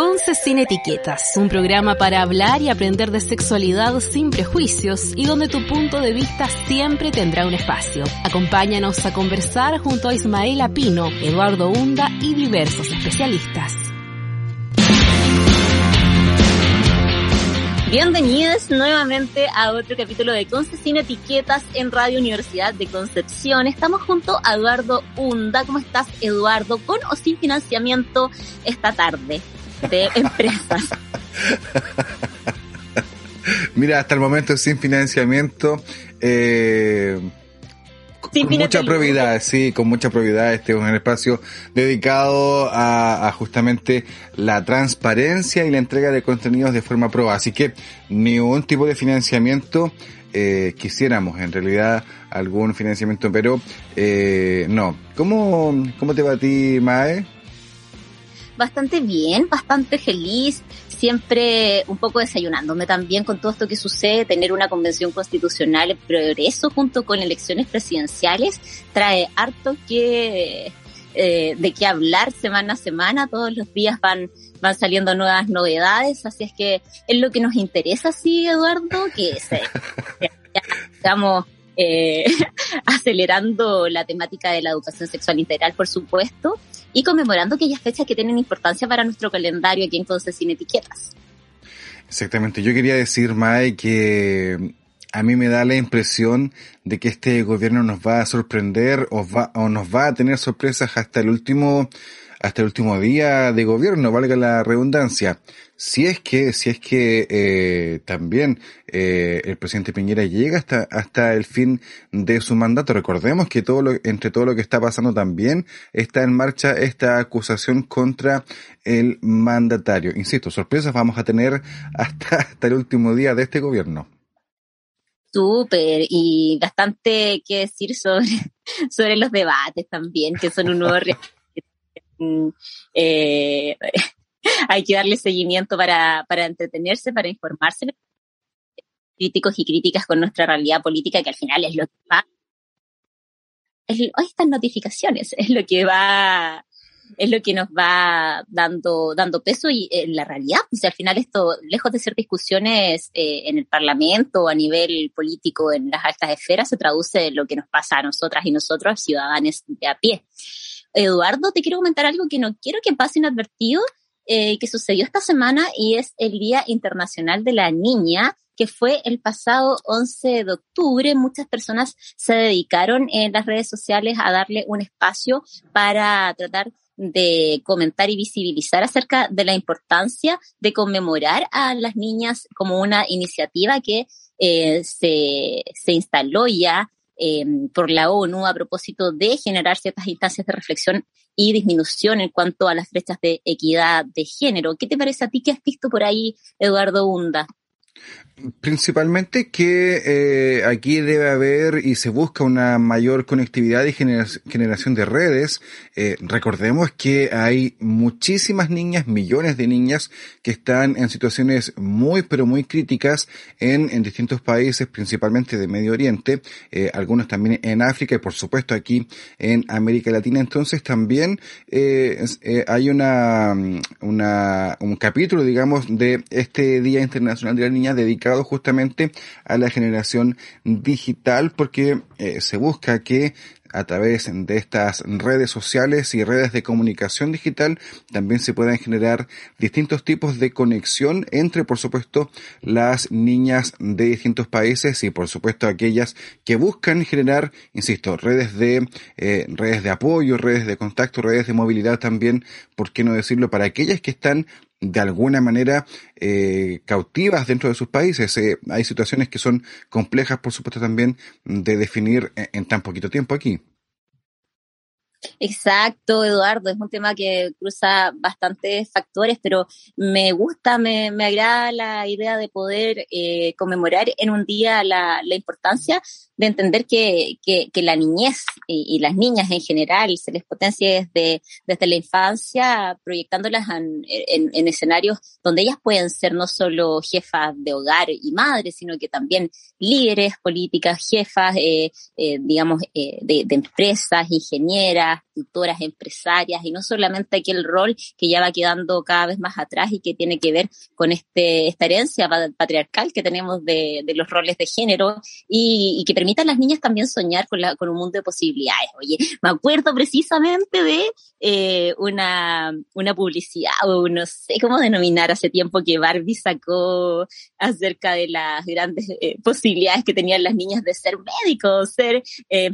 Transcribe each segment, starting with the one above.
Conce sin etiquetas, un programa para hablar y aprender de sexualidad sin prejuicios y donde tu punto de vista siempre tendrá un espacio. Acompáñanos a conversar junto a Ismael Pino, Eduardo Hunda y diversos especialistas. Bienvenidos nuevamente a otro capítulo de Conce sin etiquetas en Radio Universidad de Concepción. Estamos junto a Eduardo Hunda. ¿Cómo estás, Eduardo? ¿Con o sin financiamiento esta tarde? De empresas. Mira, hasta el momento sin financiamiento. Eh, con mucha probidad, sí, con mucha probidad. Este es un espacio dedicado a, justamente la transparencia y la entrega de contenidos de forma probada. Así que ningún tipo de financiamiento eh, quisiéramos, en realidad, algún financiamiento, pero eh, no. ¿Cómo, ¿Cómo te va a ti, Mae? Bastante bien, bastante feliz, siempre un poco desayunándome también con todo esto que sucede, tener una convención constitucional en progreso junto con elecciones presidenciales trae harto que eh, de qué hablar semana a semana, todos los días van van saliendo nuevas novedades, así es que es lo que nos interesa, sí, Eduardo, que estamos eh, acelerando la temática de la educación sexual integral, por supuesto, y conmemorando aquellas fechas que tienen importancia para nuestro calendario aquí en Conce Sin Etiquetas. Exactamente. Yo quería decir, Mae, que a mí me da la impresión de que este gobierno nos va a sorprender o, va, o nos va a tener sorpresas hasta el último hasta el último día de gobierno, valga la redundancia. Si es que, si es que eh, también eh, el presidente Piñera llega hasta hasta el fin de su mandato, recordemos que todo lo, entre todo lo que está pasando también está en marcha esta acusación contra el mandatario. Insisto, sorpresas vamos a tener hasta hasta el último día de este gobierno. Súper, y bastante que decir sobre, sobre los debates también, que son un nuevo eh, hay que darle seguimiento para, para entretenerse, para informarse, críticos y críticas con nuestra realidad política, que al final es lo que va, es, estas notificaciones, es lo que va, es lo que nos va dando, dando peso y en la realidad, pues al final esto, lejos de ser discusiones eh, en el Parlamento o a nivel político en las altas esferas, se traduce en lo que nos pasa a nosotras y nosotros, ciudadanos de a pie. Eduardo, te quiero comentar algo que no quiero que pase inadvertido, eh, que sucedió esta semana y es el Día Internacional de la Niña, que fue el pasado 11 de octubre. Muchas personas se dedicaron en las redes sociales a darle un espacio para tratar de comentar y visibilizar acerca de la importancia de conmemorar a las niñas como una iniciativa que eh, se, se instaló ya eh, por la ONU a propósito de generar ciertas instancias de reflexión y disminución en cuanto a las brechas de equidad de género. ¿Qué te parece a ti? ¿Qué has visto por ahí, Eduardo Hunda? Principalmente que eh, aquí debe haber y se busca una mayor conectividad y generación de redes. Eh, recordemos que hay muchísimas niñas, millones de niñas que están en situaciones muy pero muy críticas en, en distintos países, principalmente de Medio Oriente, eh, algunos también en África y por supuesto aquí en América Latina. Entonces también eh, hay una, una, un capítulo, digamos, de este Día Internacional de la Niña dedicado justamente a la generación digital porque eh, se busca que a través de estas redes sociales y redes de comunicación digital también se puedan generar distintos tipos de conexión entre, por supuesto, las niñas de distintos países y, por supuesto, aquellas que buscan generar, insisto, redes de eh, redes de apoyo, redes de contacto, redes de movilidad también, por qué no decirlo, para aquellas que están de alguna manera eh, cautivas dentro de sus países. Eh, hay situaciones que son complejas, por supuesto, también de definir en tan poquito tiempo aquí. Exacto, Eduardo, es un tema que cruza bastantes factores, pero me gusta, me, me agrada la idea de poder eh, conmemorar en un día la, la importancia de entender que, que, la niñez y, las niñas en general se les potencia desde, desde la infancia, proyectándolas en, en, escenarios donde ellas pueden ser no solo jefas de hogar y madres, sino que también líderes políticas, jefas, eh, eh, digamos, de, de empresas, ingenieras, tutoras, empresarias, y no solamente aquel rol que ya va quedando cada vez más atrás y que tiene que ver con este, esta herencia patriarcal que tenemos de, de los roles de género y, y, que las niñas también soñar con, la, con un mundo de posibilidades. Oye, me acuerdo precisamente de eh, una, una publicidad, o no sé cómo denominar, hace tiempo que Barbie sacó acerca de las grandes eh, posibilidades que tenían las niñas de ser médicos, ser eh,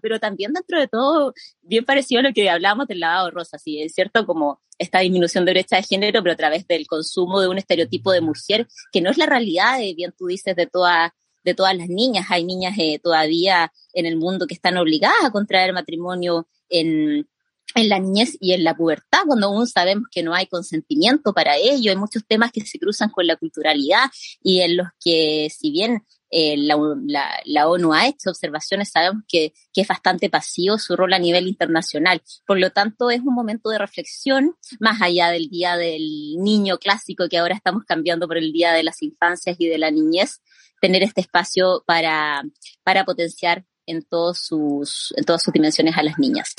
pero también dentro de todo, bien parecido a lo que hablábamos del lavado rosa, sí, es cierto, como esta disminución de brecha de género, pero a través del consumo de un estereotipo de mujer, que no es la realidad, de, bien tú dices, de todas de todas las niñas. Hay niñas eh, todavía en el mundo que están obligadas a contraer matrimonio en, en la niñez y en la pubertad, cuando aún sabemos que no hay consentimiento para ello, hay muchos temas que se cruzan con la culturalidad y en los que, si bien eh, la, la, la, ONU ha hecho observaciones, sabemos que, que, es bastante pasivo su rol a nivel internacional. Por lo tanto, es un momento de reflexión, más allá del Día del Niño clásico que ahora estamos cambiando por el Día de las Infancias y de la Niñez, tener este espacio para, para potenciar en, todos sus, en todas sus dimensiones a las niñas.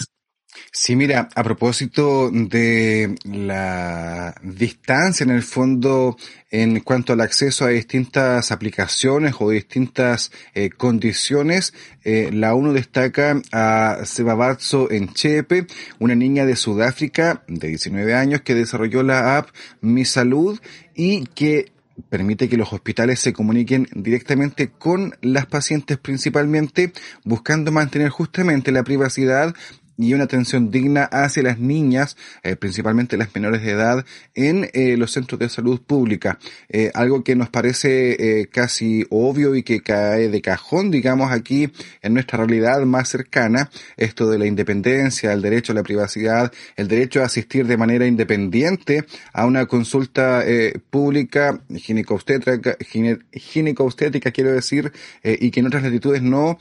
Sí, mira, a propósito de la distancia en el fondo en cuanto al acceso a distintas aplicaciones o distintas eh, condiciones, eh, la ONU destaca a Sebabatso Enchepe, una niña de Sudáfrica de 19 años que desarrolló la app Mi Salud y que permite que los hospitales se comuniquen directamente con las pacientes principalmente, buscando mantener justamente la privacidad y una atención digna hacia las niñas, eh, principalmente las menores de edad, en eh, los centros de salud pública. Eh, algo que nos parece casi obvio y que cae de cajón, digamos, aquí en nuestra realidad más cercana, esto de la independencia, el derecho a la privacidad, el derecho a asistir de manera independiente a una consulta pública ginecobstétrica, ginecobstétrica, quiero decir, y que en otras latitudes no,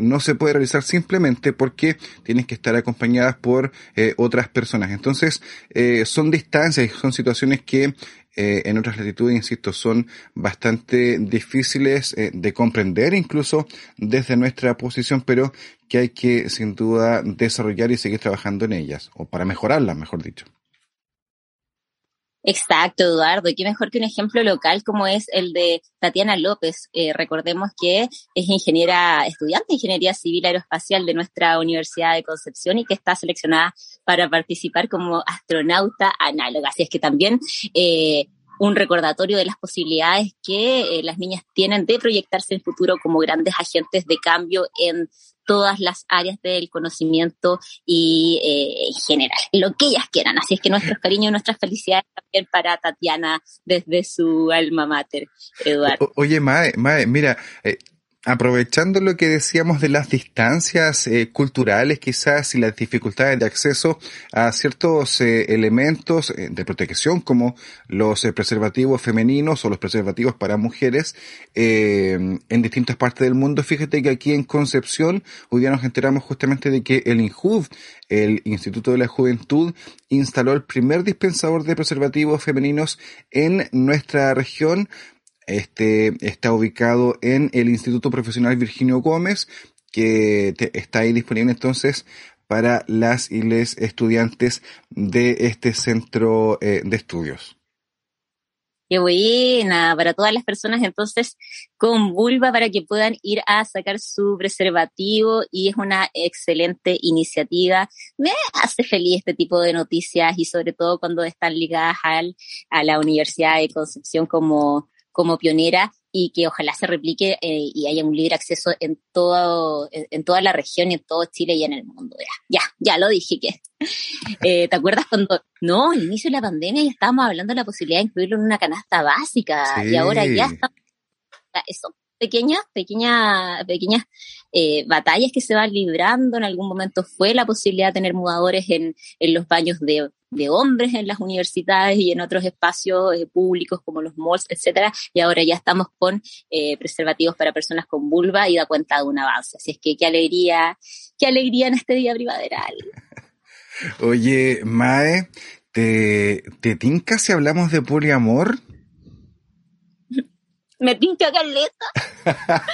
no se puede realizar simplemente porque tienes que estar acompañadas por eh, otras personas. Entonces, eh, son distancias y son situaciones que eh, en otras latitudes, insisto, son bastante difíciles de comprender incluso desde nuestra posición, pero que hay que sin duda desarrollar y seguir trabajando en ellas, o para mejorarlas, mejor dicho. Exacto, Eduardo. Y qué mejor que un ejemplo local como es el de Tatiana López. Eh, recordemos que es ingeniera, estudiante de Ingeniería Civil Aeroespacial de nuestra Universidad de Concepción y que está seleccionada para participar como astronauta análoga. Así es que también eh, un recordatorio de las posibilidades que eh, las niñas tienen de proyectarse en el futuro como grandes agentes de cambio en todas las áreas del conocimiento y eh, en general, lo que ellas quieran. Así es que nuestros cariños y nuestras felicidades también para Tatiana desde su alma mater, Eduardo. oye, Mae, Mae, mira, eh, aprovechando lo que decíamos de las distancias eh, culturales quizás y las dificultades de acceso a ciertos eh, elementos eh, de protección como los preservativos femeninos o los preservativos para mujeres en distintas partes del mundo, fíjate que aquí en Concepción hoy día nos enteramos justamente de que el INJUV, el Instituto de la Juventud, instaló el primer dispensador de preservativos femeninos en nuestra región este está ubicado en el Instituto Profesional Virginio Gómez, que está ahí disponible entonces para las y les estudiantes de este centro eh, de estudios. Qué buena, para todas las personas entonces con vulva para que puedan ir a sacar su preservativo y es una excelente iniciativa. Me hace feliz este tipo de noticias y sobre todo cuando están ligadas al, a la Universidad de Concepción como como pionera y que ojalá se replique eh, y haya un libre acceso en todo en, toda la región y en todo Chile y en el mundo. Ya, ya, ya lo dije que. Eh, ¿Te acuerdas cuando, no, al inicio de la pandemia ya estábamos hablando de la posibilidad de incluirlo en una canasta básica y ahora ya está eso pequeñas, pequeñas, pequeñas eh, batallas que se van librando. En algún momento fue la posibilidad de tener mudadores en, en los baños de, de hombres en las universidades y en otros espacios eh, públicos como los malls, etcétera, y ahora ya estamos con eh, preservativos para personas con vulva y da cuenta de un avance. Así es que qué alegría, qué alegría en este día primaveral. Oye, Mae, ¿te, te tinca si hablamos de poliamor? Me tinca caleta.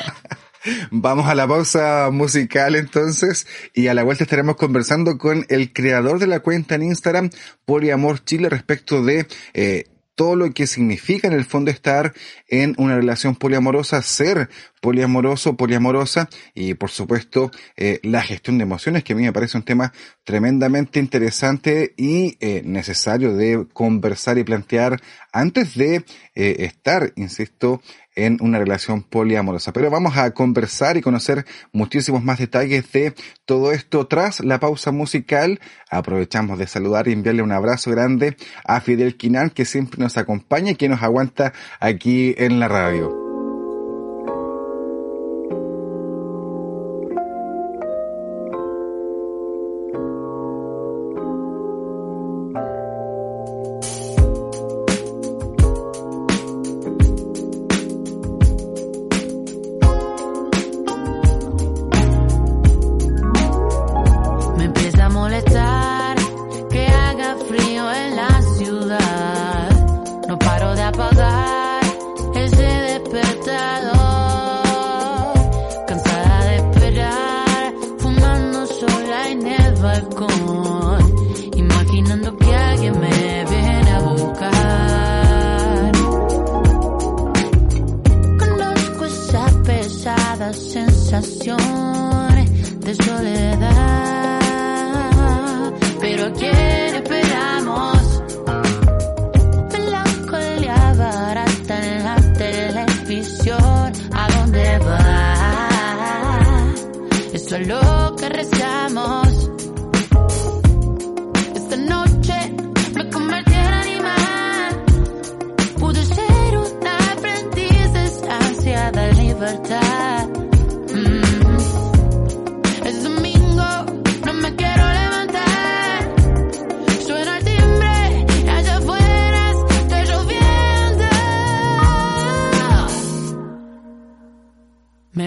Vamos a la pausa musical entonces y a la vuelta estaremos conversando con el creador de la cuenta en Instagram, Poliamor Chile, respecto de eh, todo lo que significa en el fondo estar en una relación poliamorosa, ser poliamoroso, poliamorosa y por supuesto eh, la gestión de emociones que a mí me parece un tema tremendamente interesante y eh, necesario de conversar y plantear antes de eh, estar, insisto, en una relación poliamorosa. Pero vamos a conversar y conocer muchísimos más detalles de todo esto tras la pausa musical. Aprovechamos de saludar y enviarle un abrazo grande a Fidel Quinal que siempre nos acompaña y que nos aguanta aquí en la radio.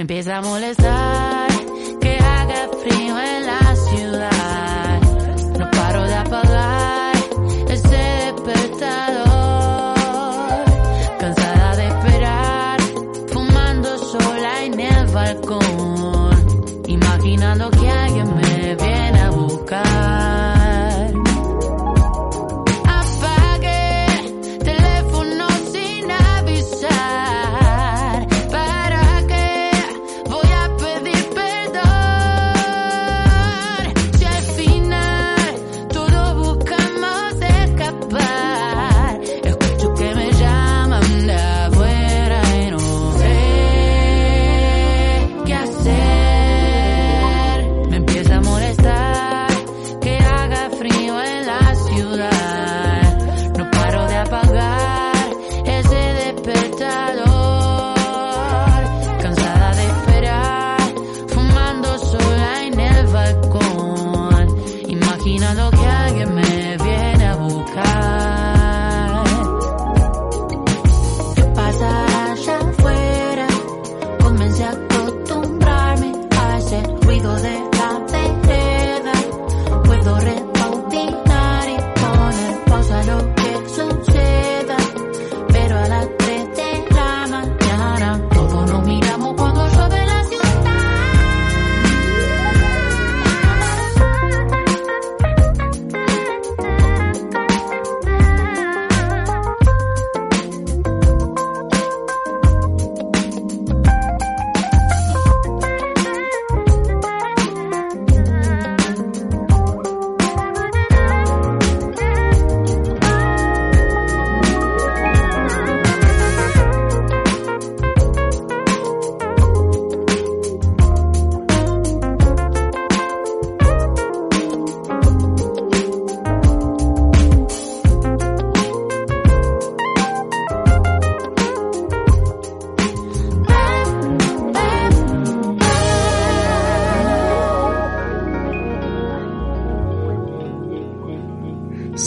empieza a molestar.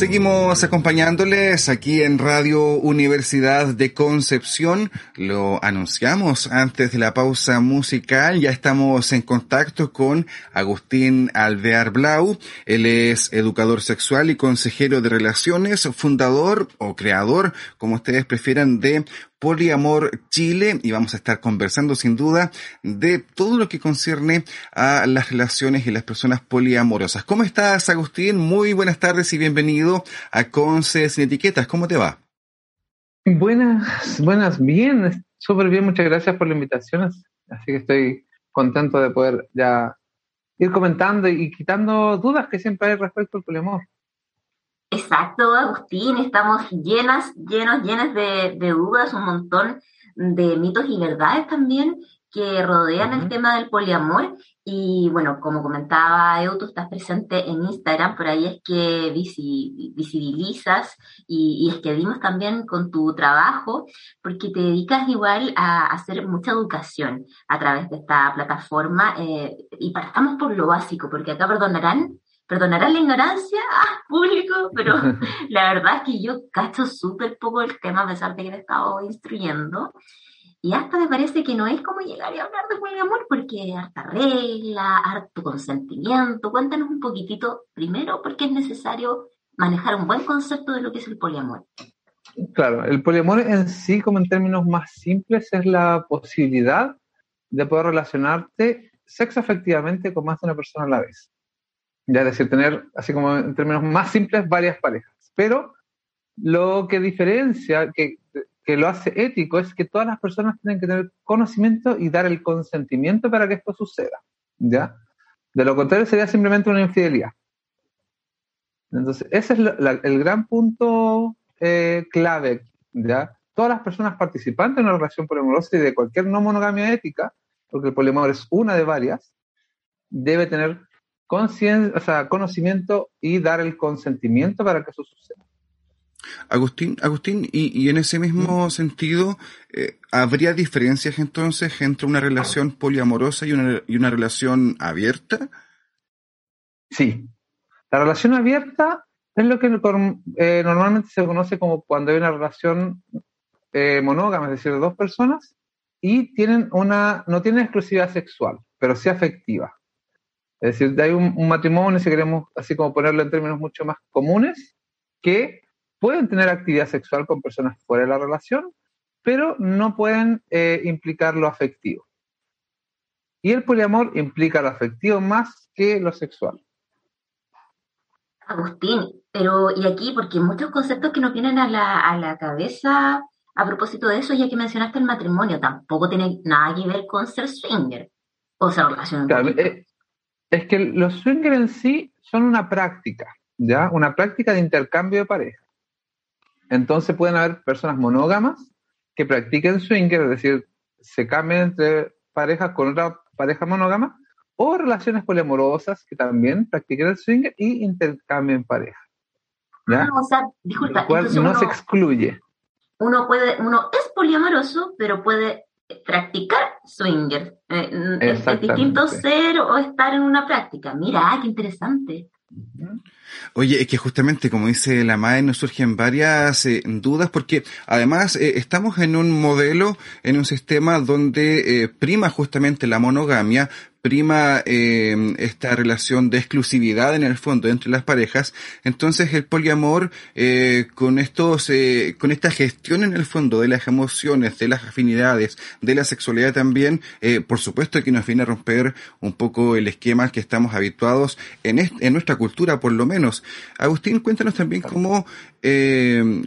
Seguimos acompañándoles aquí en Radio Universidad de Concepción. Lo anunciamos antes de la pausa musical. Ya estamos en contacto con Agustín Alvear Blau. Él es educador sexual y consejero de relaciones, fundador o creador, como ustedes prefieran, de Poliamor Chile y vamos a estar conversando sin duda de todo lo que concierne a las relaciones y las personas poliamorosas. ¿Cómo estás, Agustín? Muy buenas tardes y bienvenido a Conce Sin Etiquetas. ¿Cómo te va? Buenas, buenas, bien, súper bien, muchas gracias por la invitación. Así que estoy contento de poder ya ir comentando y quitando dudas que siempre hay respecto al poliamor. Exacto, Agustín, estamos llenas, llenos, llenas de, dudas, un montón de mitos y verdades también que rodean el tema del poliamor. Y bueno, como comentaba Eu, tú estás presente en Instagram, por ahí es que visibilizas y, es que vimos también con tu trabajo, porque te dedicas igual a, hacer mucha educación a través de esta plataforma. Eh, y partamos por lo básico, porque acá perdonarán perdonarán la ignorancia, ah, público, pero la verdad es que yo cacho súper poco el tema a pesar de que he estado instruyendo. Y hasta me parece que no es como llegar y hablar de poliamor porque harta regla, harto consentimiento. Cuéntanos un poquitito primero por qué es necesario manejar un buen concepto de lo que es el poliamor. Claro, el poliamor en sí, como en términos más simples, es la posibilidad de poder relacionarte sexo efectivamente con más de una persona a la vez. Ya es decir, tener, así como en términos más simples, varias parejas. Pero lo que diferencia, que, que lo hace ético, es que todas las personas tienen que tener conocimiento y dar el consentimiento para que esto suceda. ¿Ya? De lo contrario, sería simplemente una infidelidad. Entonces, ese es el gran punto eh, clave. ¿ya? Todas las personas participantes en una relación poliamorosa y de cualquier no monogamia ética, porque el poliamor es una de varias, debe tener o sea, conocimiento y dar el consentimiento para que eso suceda. Agustín, Agustín, y, en ese mismo sentido, eh, ¿habría diferencias entonces entre una relación poliamorosa y una, y una relación abierta? Sí. La relación abierta es lo que eh, normalmente se conoce como cuando hay una relación eh, monógama, es decir, de dos personas, y tienen una, no tienen exclusividad sexual, pero sí afectiva. Es decir, hay un, matrimonio, si queremos así como ponerlo en términos mucho más comunes, que pueden tener actividad sexual con personas fuera de la relación, pero no pueden eh, implicar lo afectivo. Y el poliamor implica lo afectivo más que lo sexual. Agustín, pero y aquí, porque muchos conceptos que nos vienen a la, a la cabeza a propósito de eso, ya que mencionaste el matrimonio, tampoco tiene nada que ver con ser swinger o ser relación. Claro, es que los swingers en sí son una práctica, ¿ya? Una práctica de intercambio de pareja. Entonces pueden haber personas monógamas que practiquen swinger, es decir, se cambien entre parejas con otra pareja monógama, o relaciones poliamorosas que también practiquen el swinger y intercambien pareja. ¿ya? Ah, o sea, disculpa, no se excluye. Uno puede, uno es poliamoroso, pero puede practicar swinger. Eh, es, distinto ser o estar en una práctica. Mira, qué interesante. Oye, es que justamente como dice la MAE nos surgen varias eh, dudas porque además eh, estamos en un modelo, en un sistema donde prima justamente la monogamia, prima eh, esta relación de exclusividad en el fondo entre las parejas, entonces el poliamor eh, con estos, eh, con esta gestión en el fondo de las emociones, de las afinidades, de la sexualidad también, eh, por supuesto que nos viene a romper un poco el esquema que estamos habituados en, en nuestra cultura, por lo menos. Agustín, cuéntanos también cómo, eh,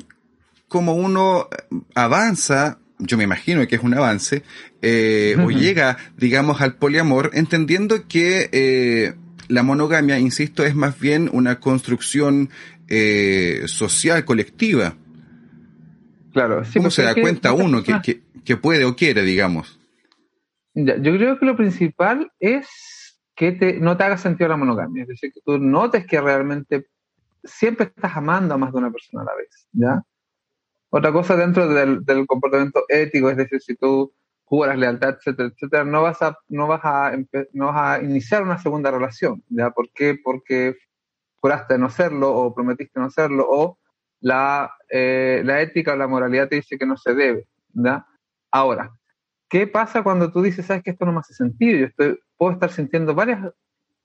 cómo uno avanza yo me imagino que es un avance, eh, o llega, digamos, al poliamor, entendiendo que eh, la monogamia, insisto, es más bien una construcción eh, social, colectiva. Claro, sí, ¿Cómo se da cuenta uno que, que, puede o quiere, digamos? yo creo que lo principal es que te, no te haga sentido la monogamia, es decir, que tú notes que realmente siempre estás amando a más de una persona a la vez, ¿ya? Otra cosa dentro del, comportamiento ético, es decir, si tú juras lealtad, etcétera, etcétera, no vas a, no vas a, no vas a iniciar una segunda relación, ¿ya? ¿Por qué? Porque juraste no serlo o prometiste no serlo o la, eh, la ética o la moralidad te dice que no se debe, ¿ya? Ahora, ¿qué pasa cuando tú dices, sabes que esto no me hace sentido? Yo estoy, puedo estar sintiendo varias,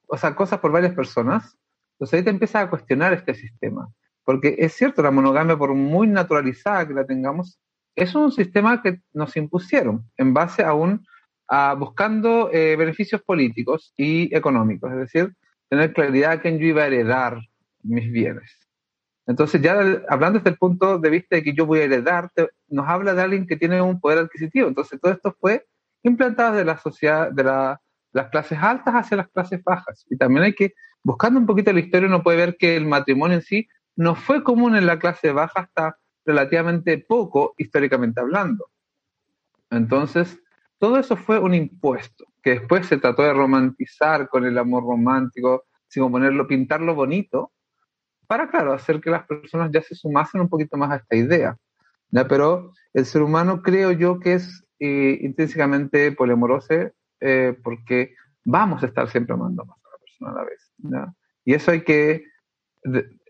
o sea, cosas por varias personas, entonces ahí te empiezas a cuestionar este sistema. Porque es cierto, la monogamia, por muy naturalizada que la tengamos, es un sistema que nos impusieron en base a un, a buscando eh, beneficios políticos y económicos, es decir, tener claridad de quién yo iba a heredar mis bienes. Entonces, ya hablando desde el punto de vista de que yo voy a heredar, nos habla de alguien que tiene un poder adquisitivo. Entonces, todo esto fue implantado de la sociedad, de las clases altas hacia las clases bajas. Y también hay que, buscando un poquito la historia, uno puede ver que el matrimonio en sí no fue común en la clase baja hasta relativamente poco, históricamente hablando. Entonces, todo eso fue un impuesto, que después se trató de romantizar con el amor romántico, sin ponerlo, pintarlo bonito, para, claro, hacer que las personas ya se sumasen un poquito más a esta idea. ¿ya? Pero el ser humano creo yo que es eh, intrínsecamente poliamoroso eh, porque vamos a estar siempre amando más a una persona a la vez. ¿ya? Y eso hay que,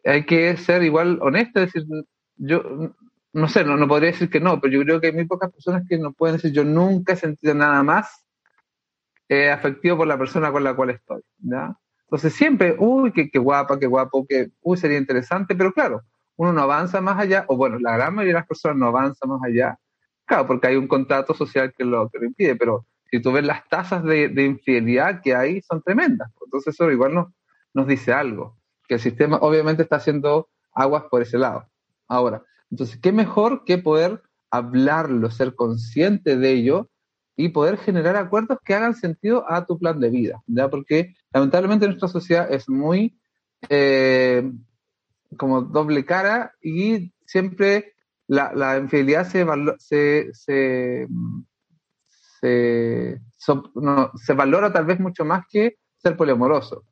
hay que ser igual honesto, decir, yo no sé, no, no podría decir que no, pero yo creo que hay muy pocas personas que no pueden decir, yo nunca he sentido nada más eh, afectivo por la persona con la cual estoy. ¿ya? Entonces siempre, uy, qué, qué guapa, qué guapo, que, uy, sería interesante, pero claro, uno no avanza más allá, o bueno, la gran mayoría de las personas no avanza más allá, claro, porque hay un contrato social que lo, que lo impide, pero si tú ves las tasas de, infidelidad que hay, son tremendas. Entonces eso igual nos, nos dice algo, que el sistema obviamente está haciendo aguas por ese lado. Ahora, entonces, ¿qué mejor que poder hablarlo, ser consciente de ello y poder generar acuerdos que hagan sentido a tu plan de vida, ¿ya? Porque lamentablemente nuestra sociedad es muy eh, como doble cara y siempre la, la infidelidad se, se, se, se, valora tal vez mucho más que ser poliamoroso.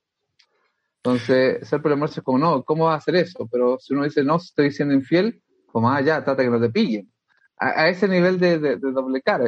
Entonces, ser poliamoroso es como, no, ¿cómo va a hacer eso? Pero si uno dice, no, estoy siendo infiel, como, ah, ya, trata que no te pillen. A, ese nivel de, de, de doble cara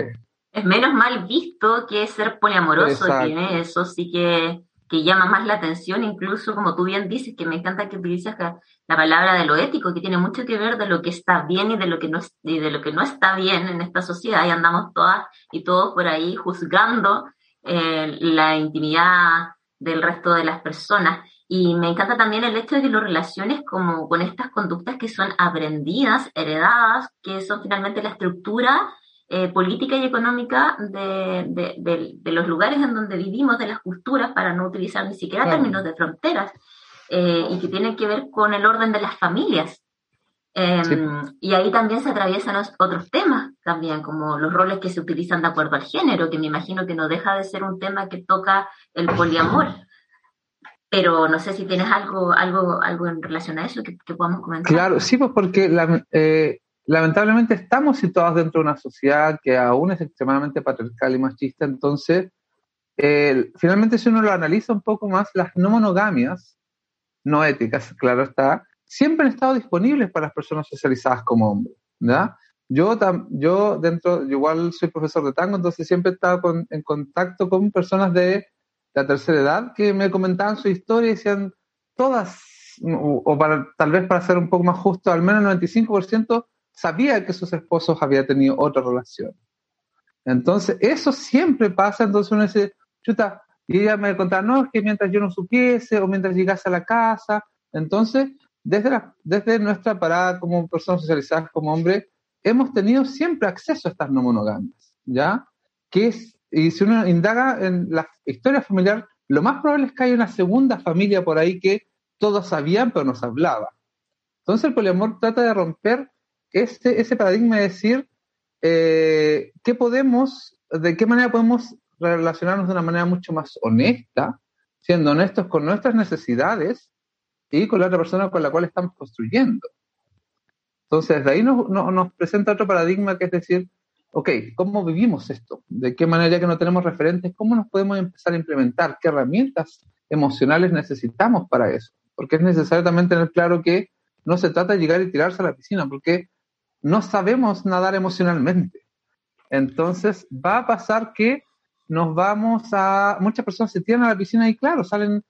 es menos mal visto que ser poliamoroso, tiene eso sí que, que, llama más la atención, incluso como tú bien dices, que me encanta que utilices la, palabra de lo ético, que tiene mucho que ver de lo que está bien y de lo que no, y de lo que no está bien en esta sociedad, y andamos todas y todos por ahí juzgando eh, la intimidad del resto de las personas. Y me encanta también el hecho de que lo relaciones como con estas conductas que son aprendidas, heredadas, que son finalmente la estructura eh, política y económica de, de, los lugares en donde vivimos, de las culturas, para no utilizar ni siquiera términos de fronteras, eh, y que tienen que ver con el orden de las familias. Em, y ahí también se atraviesan otros temas, también como los roles que se utilizan de acuerdo al género, que me imagino que no deja de ser un tema que toca el poliamor. Pero no sé si tienes algo, algo, algo en relación a eso que, que podamos comentar. Claro, sí, pues porque eh, lamentablemente estamos situados dentro de una sociedad que aún es extremadamente patriarcal y machista, entonces, finalmente si uno lo analiza un poco más, las no monogamias, no éticas, claro está, siempre han estado disponibles para las personas socializadas como hombres. Yo, yo dentro, igual soy profesor de tango, entonces siempre he estado en contacto con personas de la tercera edad que me comentaban su historia y decían, todas, o, para, tal vez para ser un poco más justo, al menos el 95% sabía que sus esposos habían tenido otra relación. Entonces, eso siempre pasa, entonces uno dice, chuta, y ella me contaba, no, es que mientras yo no supiese o mientras llegase a la casa, entonces, desde, desde nuestra parada como personas socializadas como hombre, hemos tenido siempre acceso a estas no monogamias, ¿ya? Que es, y si uno indaga en la historia familiar, lo más probable es que haya una segunda familia por ahí que todos sabían pero no se hablaba. Entonces el poliamor trata de romper ese, ese paradigma de decir eh, qué podemos, de qué manera podemos relacionarnos de una manera mucho más honesta, siendo honestos con nuestras necesidades y con la otra persona con la cual estamos construyendo. Entonces, de ahí nos, nos presenta otro paradigma que es decir, ok, ¿cómo vivimos esto? ¿De qué manera, que no tenemos referentes, cómo nos podemos empezar a implementar? ¿Qué herramientas emocionales necesitamos para eso? Porque es necesario también tener claro que no se trata de llegar y tirarse a la piscina, porque no sabemos nadar emocionalmente. Entonces va a pasar que nos vamos a, muchas personas se tiran a la piscina y claro, salen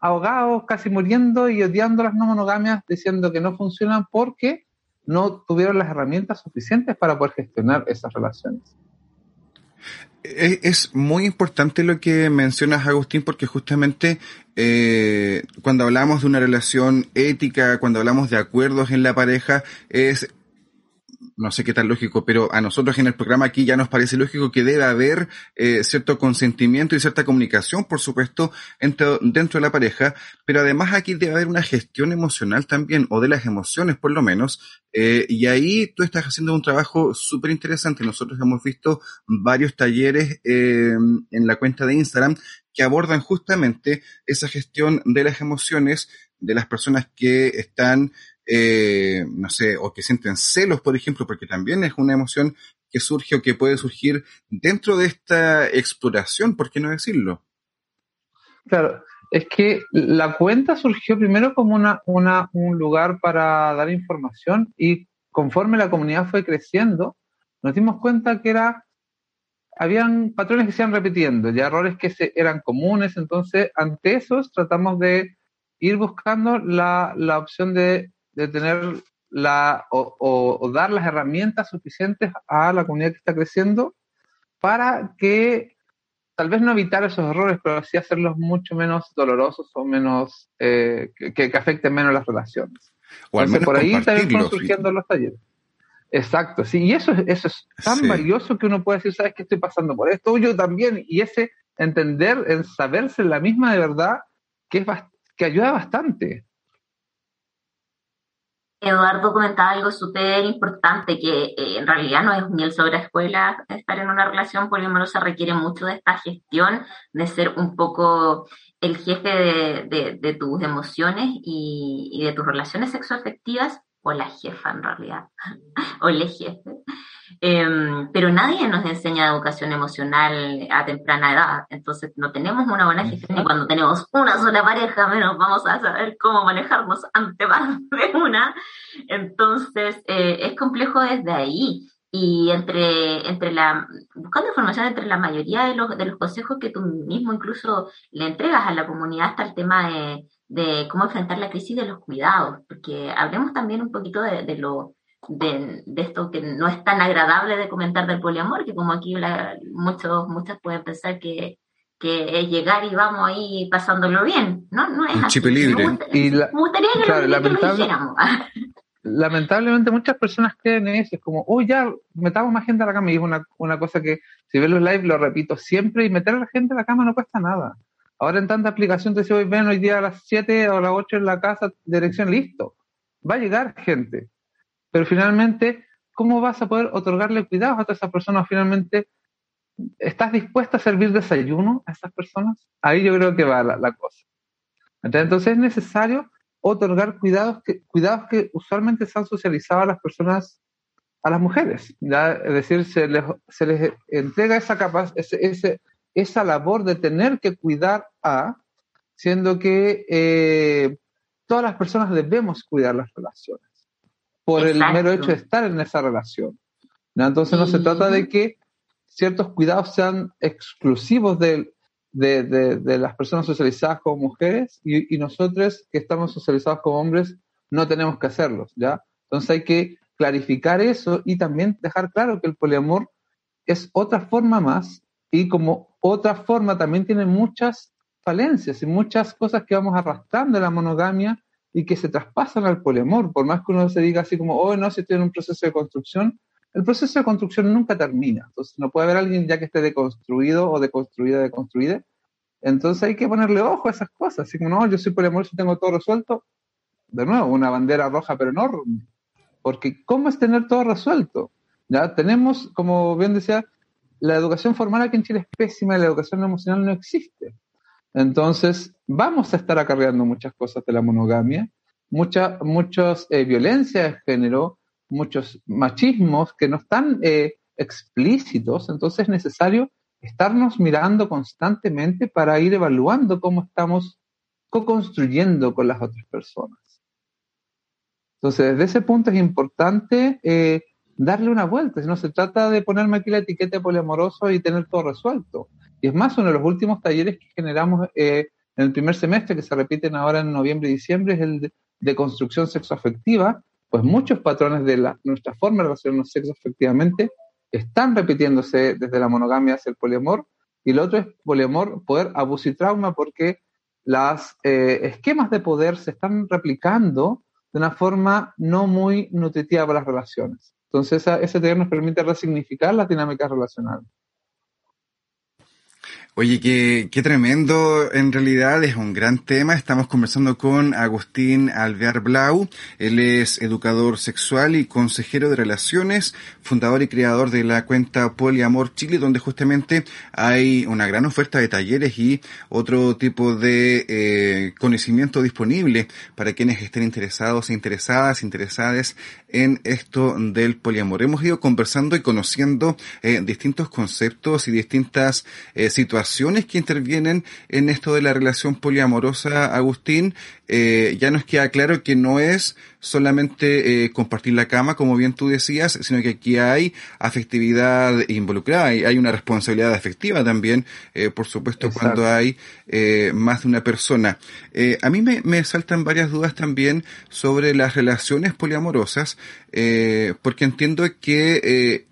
ahogados, casi muriendo y odiando las no monogamias, diciendo que no funcionan porque no tuvieron las herramientas suficientes para poder gestionar esas relaciones. Es muy importante lo que mencionas, Agustín, porque justamente eh, cuando hablamos de una relación ética, cuando hablamos de acuerdos en la pareja, es no sé qué tan lógico, pero a nosotros en el programa aquí ya nos parece lógico que debe haber eh, cierto consentimiento y cierta comunicación, por supuesto, dentro de la pareja, pero además aquí debe haber una gestión emocional también, o de las emociones por lo menos, eh, y ahí tú estás haciendo un trabajo súper interesante. Nosotros hemos visto varios talleres eh, en la cuenta de Instagram que abordan justamente esa gestión de las emociones de las personas que están eh, no sé, o que sienten celos, por ejemplo, porque también es una emoción que surge o que puede surgir dentro de esta exploración, ¿por qué no decirlo? Claro, es que la cuenta surgió primero como una, una, un lugar para dar información y conforme la comunidad fue creciendo, nos dimos cuenta que era habían patrones que se iban repitiendo, ya errores que se, eran comunes, entonces ante esos tratamos de ir buscando la, la opción de de tener la, o, dar las herramientas suficientes a la comunidad que está creciendo para que tal vez no evitar esos errores, pero sí hacerlos mucho menos dolorosos o menos eh, que, que, afecten menos las relaciones. O al menos por ahí también están surgiendo los talleres. Exacto, sí, y eso, eso es tan valioso que uno puede decir, sabes que estoy pasando por esto, yo también, y ese entender, en saberse la misma de verdad, que es que ayuda bastante. Eduardo comentaba algo súper importante, que eh, en realidad no es miel sobre escuela estar en una relación poliamorosa, requiere mucho de esta gestión, de ser un poco el jefe de, tus emociones y, y, de tus relaciones sexoafectivas, o la jefa en realidad, o el jefe. Em, pero nadie nos enseña educación emocional a temprana edad, entonces no tenemos una buena gestión y cuando tenemos una sola pareja menos vamos a saber cómo manejarnos ante más de una, entonces eh, es complejo desde ahí. Y entre, entre la, buscando información entre la mayoría de los, de los consejos que tú mismo incluso le entregas a la comunidad está el tema de, de cómo enfrentar la crisis de los cuidados, porque hablemos también un poquito de, de lo de, esto que no es tan agradable de comentar del poliamor, que como aquí muchos, muchas pueden pensar que, que es llegar y vamos ahí pasándolo bien. No, no es así. libre. y lamentablemente muchas personas creen en eso, es como, uy, ya metamos más gente a la cama, y es una, una cosa que si ves los live lo repito siempre, y meter a la gente a la cama no cuesta nada. Ahora en tanta aplicación te dice, hoy ven hoy día a las 7 o a las 8 en la casa, dirección listo. Va a llegar gente pero finalmente, ¿cómo vas a poder otorgarle cuidados a todas esas personas? Finalmente, ¿estás dispuesta a servir desayuno a esas personas? Ahí yo creo que va la, cosa. Entonces es necesario otorgar cuidados que, cuidados que usualmente se han socializado a las personas, a las mujeres. ¿ya? Es decir, se les, se les entrega esa, capaz, ese, esa labor de tener que cuidar a, siendo que eh, todas las personas debemos cuidar las relaciones por el mero hecho de estar en esa relación. Entonces no se trata de que ciertos cuidados sean exclusivos de, de, las personas socializadas como mujeres y, nosotros que estamos socializados como hombres no tenemos que hacerlos, ¿ya? Entonces hay que clarificar eso y también dejar claro que el poliamor es otra forma más y como otra forma también tiene muchas falencias y muchas cosas que vamos arrastrando de la monogamia y que se traspasan al poliamor, por más que uno se diga así como, oh, no, si estoy en un proceso de construcción, el proceso de construcción nunca termina. Entonces, no puede haber alguien ya que esté deconstruido o deconstruida, deconstruida. Entonces, hay que ponerle ojo a esas cosas. Así como, no, yo soy poliamor si tengo todo resuelto. De nuevo, una bandera roja, pero enorme. Porque, ¿cómo es tener todo resuelto? Ya tenemos, como bien decía, la educación formal aquí en Chile es pésima la educación emocional no existe. Entonces, vamos a estar acarreando muchas cosas de la monogamia, mucha, muchas eh, violencias de género, muchos machismos que no están eh, explícitos, entonces es necesario estarnos mirando constantemente para ir evaluando cómo estamos co-construyendo con las otras personas. Entonces, desde ese punto es importante eh, darle una vuelta. Si no se trata de ponerme aquí la etiqueta poliamoroso y tener todo resuelto. Y es más, uno de los últimos talleres que generamos eh, en el primer semestre, que se repiten ahora en noviembre y diciembre, es el de, construcción sexoafectiva, pues muchos patrones de nuestra forma de relacionarnos sexoafectivamente están repitiéndose desde la monogamia hacia el poliamor, y el otro es poliamor, poder, abuso y trauma, porque los eh, esquemas de poder se están replicando de una forma no muy nutritiva para las relaciones. Entonces ese taller nos permite resignificar la dinámica relacional. Oye, qué, qué tremendo, en realidad es un gran tema. Estamos conversando con Agustín Alvear Blau. Él es educador sexual y consejero de relaciones, fundador y creador de la cuenta Poliamor Chile, donde justamente hay una gran oferta de talleres y otro tipo de eh, conocimiento disponible para quienes estén interesados e interesadas, interesadas en esto del poliamor. Hemos ido conversando y conociendo eh, distintos conceptos y distintas eh, situaciones que intervienen en esto de la relación poliamorosa, Agustín, eh, ya nos queda claro que no es solamente eh, compartir la cama, como bien tú decías, sino que aquí hay afectividad involucrada, hay, hay una responsabilidad afectiva también, eh, por supuesto, cuando hay más de una persona. a mí me, me, saltan varias dudas también sobre las relaciones poliamorosas, porque entiendo que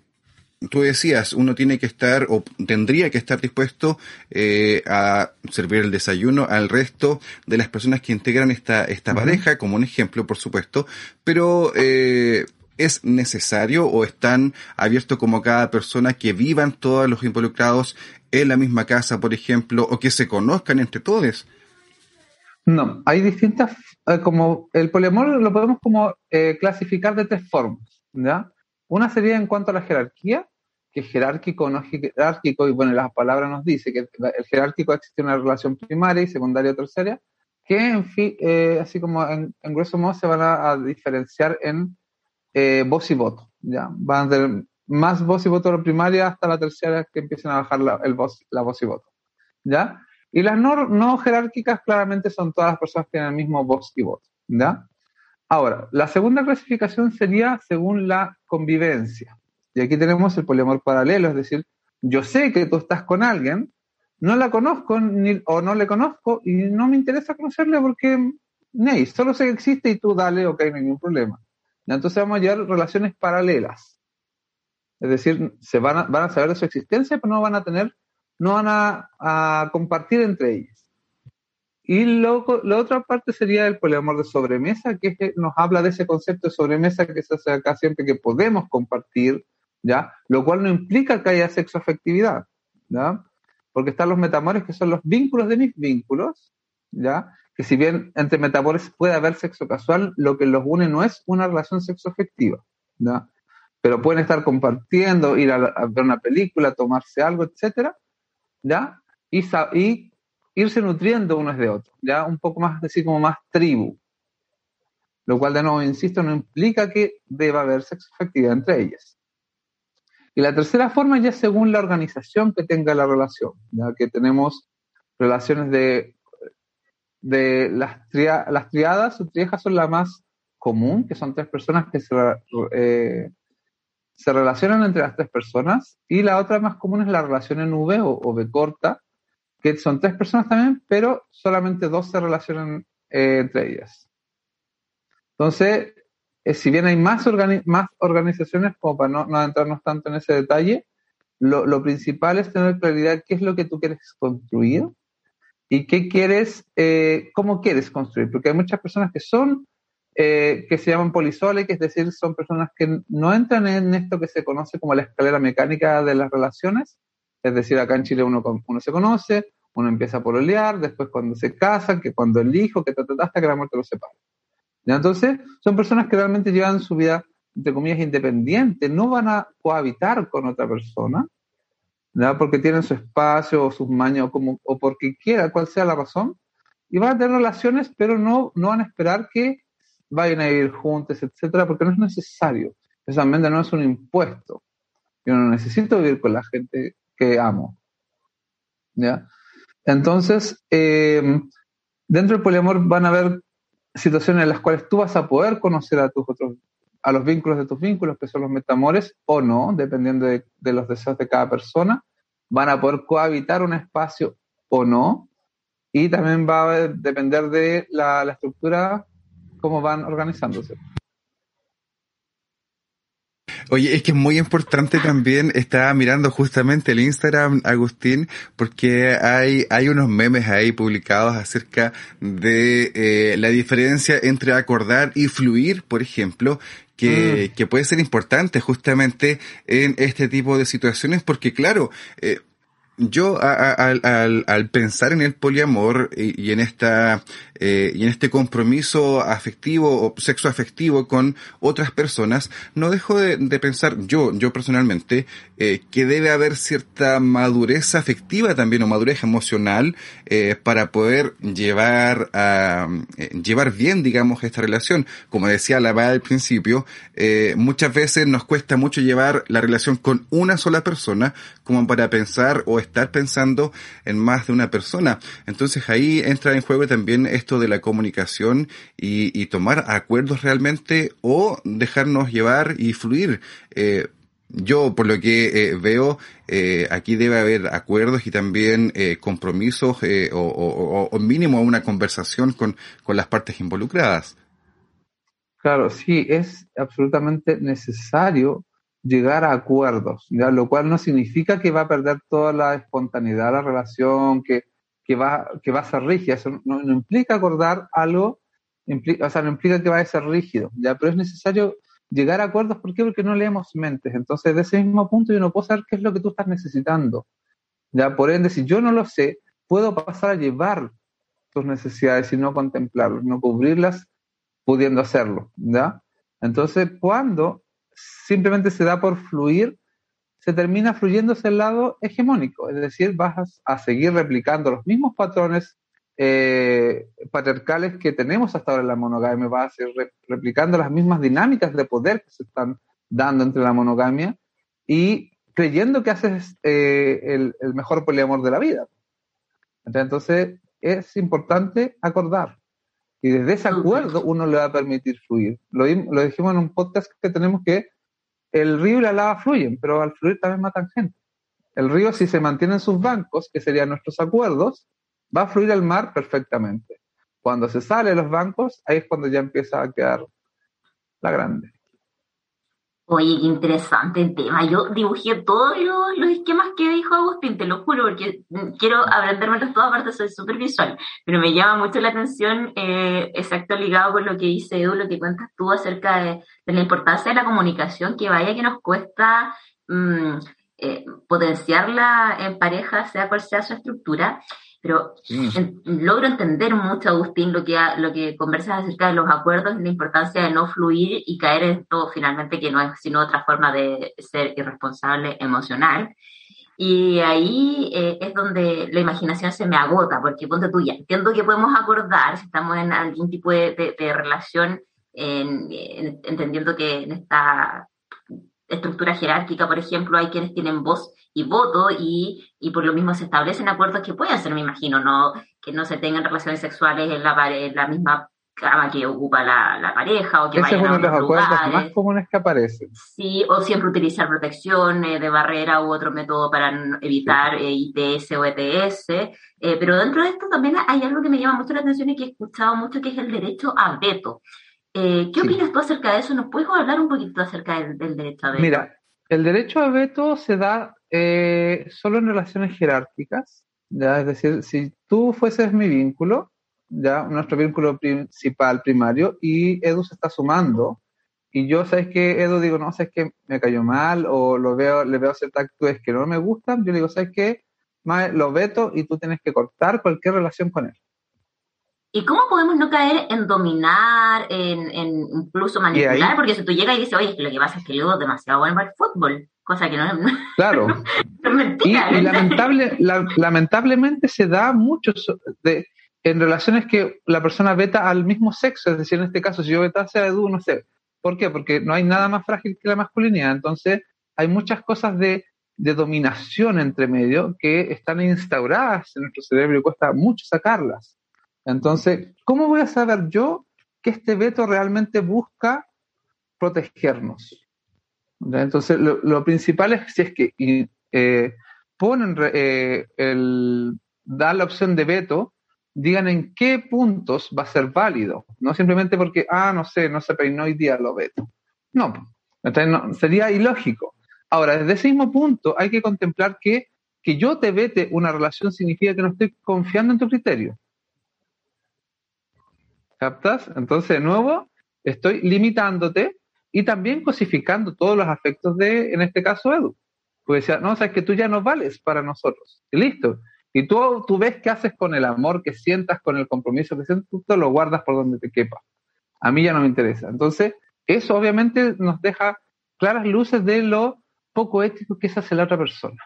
tú decías, uno tiene que estar o tendría que estar dispuesto eh, a servir el desayuno al resto de las personas que integran esta, esta pareja, como un ejemplo, por supuesto, pero eh, ¿es necesario o están abiertos como cada persona que vivan todos los involucrados en la misma casa, por ejemplo, o que se conozcan entre todos? No, hay distintas, eh, como el poliamor lo podemos como clasificar de tres formas, ¿ya? Una sería en cuanto a la jerarquía, que jerárquico o no jerárquico, y bueno, las palabras nos dice que el jerárquico existe una relación primaria y secundaria o tercera, que en fin, eh, así como en, grueso modo se van a, diferenciar en eh, voz y voto, ¿ya? Van a tener más voz y voto la primaria hasta la tercera que empiecen a bajar la, el voz, la voz y voto, ¿ya? Y las no, no jerárquicas claramente son todas las personas que tienen el mismo voz y voto, ¿ya? Ahora, la segunda clasificación sería según la convivencia, y aquí tenemos el poliamor paralelo, es decir, yo sé que tú estás con alguien, no la conozco ni, o no le conozco y no me interesa conocerle porque, hey, solo sé que existe y tú dale, ok, no hay ningún problema. Entonces vamos a llevar relaciones paralelas. Es decir, se van a, van a saber de su existencia, pero no van a tener, no van a, compartir entre ellas. Y luego, la otra parte sería el poliamor de sobremesa, que, nos habla de ese concepto de sobremesa que se hace acá siempre que podemos compartir, ¿ya? Lo cual no implica que haya sexo afectividad, ¿ya? Porque están los metamores que son los vínculos de mis vínculos, ¿ya? Que si bien entre metamores puede haber sexo casual, lo que los une no es una relación sexo afectiva, ¿ya? Pero pueden estar compartiendo, ir a, ver una película, tomarse algo, etcétera, ¿ya? Y, irse nutriendo unos de otros, ya un poco más, decir, como más tribu. Lo cual, de nuevo, insisto, no implica que deba haber sexo afectividad entre ellas. Y la tercera forma ya según la organización que tenga la relación, ya que tenemos relaciones de, de las, las triadas o triejas son la más común, que son tres personas que se, eh, relacionan entre las tres personas, y la otra más común es la relación en V o, o V corta, que son tres personas también, pero solamente dos se relacionan eh, entre ellas. Entonces, eh, si bien hay más, más organizaciones, como para no, no, adentrarnos tanto en ese detalle, lo, lo, principal es tener claridad qué es lo que tú quieres construir y qué quieres, eh, cómo quieres construir, porque hay muchas personas que son, eh, que se llaman polisoles, que es decir, son personas que no entran en esto que se conoce como la escalera mecánica de las relaciones, es decir, acá en Chile uno, uno se conoce, uno empieza a pololear, después cuando se casan, que cuando el hijo, que hasta que la muerte los separa. Entonces, son personas que realmente llevan su vida, entre comillas, independiente, no van a cohabitar con otra persona, ¿ya? porque tienen su espacio o sus maños, o, o porque quiera, cual sea la razón, y van a tener relaciones, pero no, no van a esperar que vayan a vivir juntos, etcétera, porque no es necesario. Precisamente no es un impuesto. Yo no necesito vivir con la gente que amo. ¿Ya? Entonces, eh, dentro del poliamor van a haber situaciones en las cuales tú vas a poder conocer a tus otros, a los vínculos de tus vínculos, que son los metamores, o no, dependiendo de, los deseos de cada persona, van a poder cohabitar un espacio o no, y también va a depender de la, la estructura, cómo van organizándose. Oye, es que es muy importante también, estaba mirando justamente el Instagram, Agustín, porque hay, hay unos memes ahí publicados acerca de eh, la diferencia entre acordar y fluir, por ejemplo, que, mm. que puede ser importante justamente en este tipo de situaciones, porque claro, eh, yo al, al, pensar en el poliamor y, en esta eh, y en este compromiso afectivo o sexo afectivo con otras personas, no dejo de, pensar yo, yo personalmente, eh, que debe haber cierta madurez afectiva también o madurez emocional eh, para poder llevar a llevar bien, digamos, esta relación. Como decía la al principio, muchas veces nos cuesta mucho llevar la relación con una sola persona como para pensar o estar pensando en más de una persona. Entonces ahí entra en juego también esto de la comunicación y, tomar acuerdos realmente o dejarnos llevar y fluir. Eh, yo, por lo que eh, veo, eh, aquí debe haber acuerdos y también compromisos o, mínimo una conversación con, con las partes involucradas. Claro, sí, es absolutamente necesario llegar a acuerdos, lo cual no significa que va a perder toda la espontaneidad de la relación, que, que, va, que va a ser rígida. Eso no, implica acordar algo, implica, o sea, no implica que vaya a ser rígido, ¿ya? pero es necesario llegar a acuerdos. ¿Por qué? Porque no leemos mentes. Entonces, de ese mismo punto yo no puedo saber qué es lo que tú estás necesitando. ¿ya? Por ende, si yo no lo sé, puedo pasar a llevar tus necesidades y no contemplarlas, no cubrirlas pudiendo hacerlo. ¿ya? Entonces, cuando simplemente se da por fluir, se termina fluyendo hacia el lado hegemónico, es decir, vas a, seguir replicando los mismos patrones eh, patriarcales que tenemos hasta ahora en la monogamia, vas a seguir replicando las mismas dinámicas de poder que se están dando entre la monogamia y creyendo que haces eh, el, el, mejor poliamor de la vida. Entonces, es importante acordar. Y desde ese acuerdo uno le va a permitir fluir. Lo, lo dijimos en un podcast que tenemos que el río y la lava fluyen, pero al fluir también matan gente. El río, si se mantiene en sus bancos, que serían nuestros acuerdos, va a fluir al mar perfectamente. Cuando se sale de los bancos, ahí es cuando ya empieza a quedar la grande. Oye, qué interesante el tema. Yo dibujé todos los, esquemas que dijo Agustín, te lo juro, porque quiero aprendérmelos todas aparte soy súper visual, pero me llama mucho la atención, eh, exacto ligado con lo que dice Edu, lo que cuentas tú acerca de, la importancia de la comunicación, que vaya que nos cuesta mm, eh, potenciarla en pareja, sea cual sea su estructura. Pero logro entender mucho, Agustín, lo que, lo que conversas acerca de los acuerdos y la importancia de no fluir y caer en todo finalmente, que no es sino otra forma de ser irresponsable emocional. Y ahí eh, es donde la imaginación se me agota, porque ponte tú ya, entiendo que podemos acordar si estamos en algún tipo de, relación, entendiendo que en esta estructura jerárquica, por ejemplo, hay quienes tienen voz y voto y, y por lo mismo se establecen acuerdos que pueden ser, me imagino, no que no se tengan relaciones sexuales en la, en la misma cama que ocupa la, la pareja o que Ese vayan es uno de los acuerdos más comunes que aparecen. Sí, o siempre utilizar protección eh, de barrera u otro método para evitar eh, ITS o ETS. Eh, pero dentro de esto también hay algo que me llama mucho la atención y que he escuchado mucho, que es el derecho a veto. ¿Qué opinas tú acerca de eso? ¿Nos puedes hablar un poquito acerca del, del derecho a veto? Mira, el derecho a veto se da eh, solo en relaciones jerárquicas, ¿ya? es decir, si tú fueses mi vínculo, ya nuestro vínculo principal, primario, y Edu se está sumando, y yo, ¿sabes que Edu digo, no, ¿sabes que Me cayó mal, o lo veo, le veo ciertas actitudes que no me gustan, yo digo, ¿sabes qué? Lo veto y tú tienes que cortar cualquier relación con él. ¿Y cómo podemos no caer en dominar, en, en incluso manipular? Porque si tú llegas y dices, oye, es lo que pasa es que es demasiado bueno para el fútbol, cosa que no es. Claro. mentira, y, lamentable, lamentablemente se da mucho de, en relaciones que la persona veta al mismo sexo, es decir, en este caso, si yo vetase a Edu, no sé. ¿Por qué? Porque no hay nada más frágil que la masculinidad. Entonces, hay muchas cosas de, de dominación entre medio que están instauradas en nuestro cerebro y cuesta mucho sacarlas. Entonces, ¿cómo voy a saber yo que este veto realmente busca protegernos? Entonces, lo, principal es si es que eh, ponen eh, el, dar la opción de veto, digan en qué puntos va a ser válido. No simplemente porque, ah, no sé, no se peinó hoy día, lo veto. No, No, sería ilógico. Ahora, desde ese mismo punto hay que contemplar que que yo te vete una relación significa que no estoy confiando en tu criterio. ¿Captas? Entonces, de nuevo, estoy limitándote y también cosificando todos los afectos de, en este caso, Edu. Pues decía, no, sabes que tú ya no vales para nosotros. Y listo. Y tú, tú ves qué haces con el amor que sientas, con el compromiso que sientas, tú te lo guardas por donde te quepa. A mí ya no me interesa. Entonces, eso obviamente nos deja claras luces de lo poco ético que es hacia la otra persona.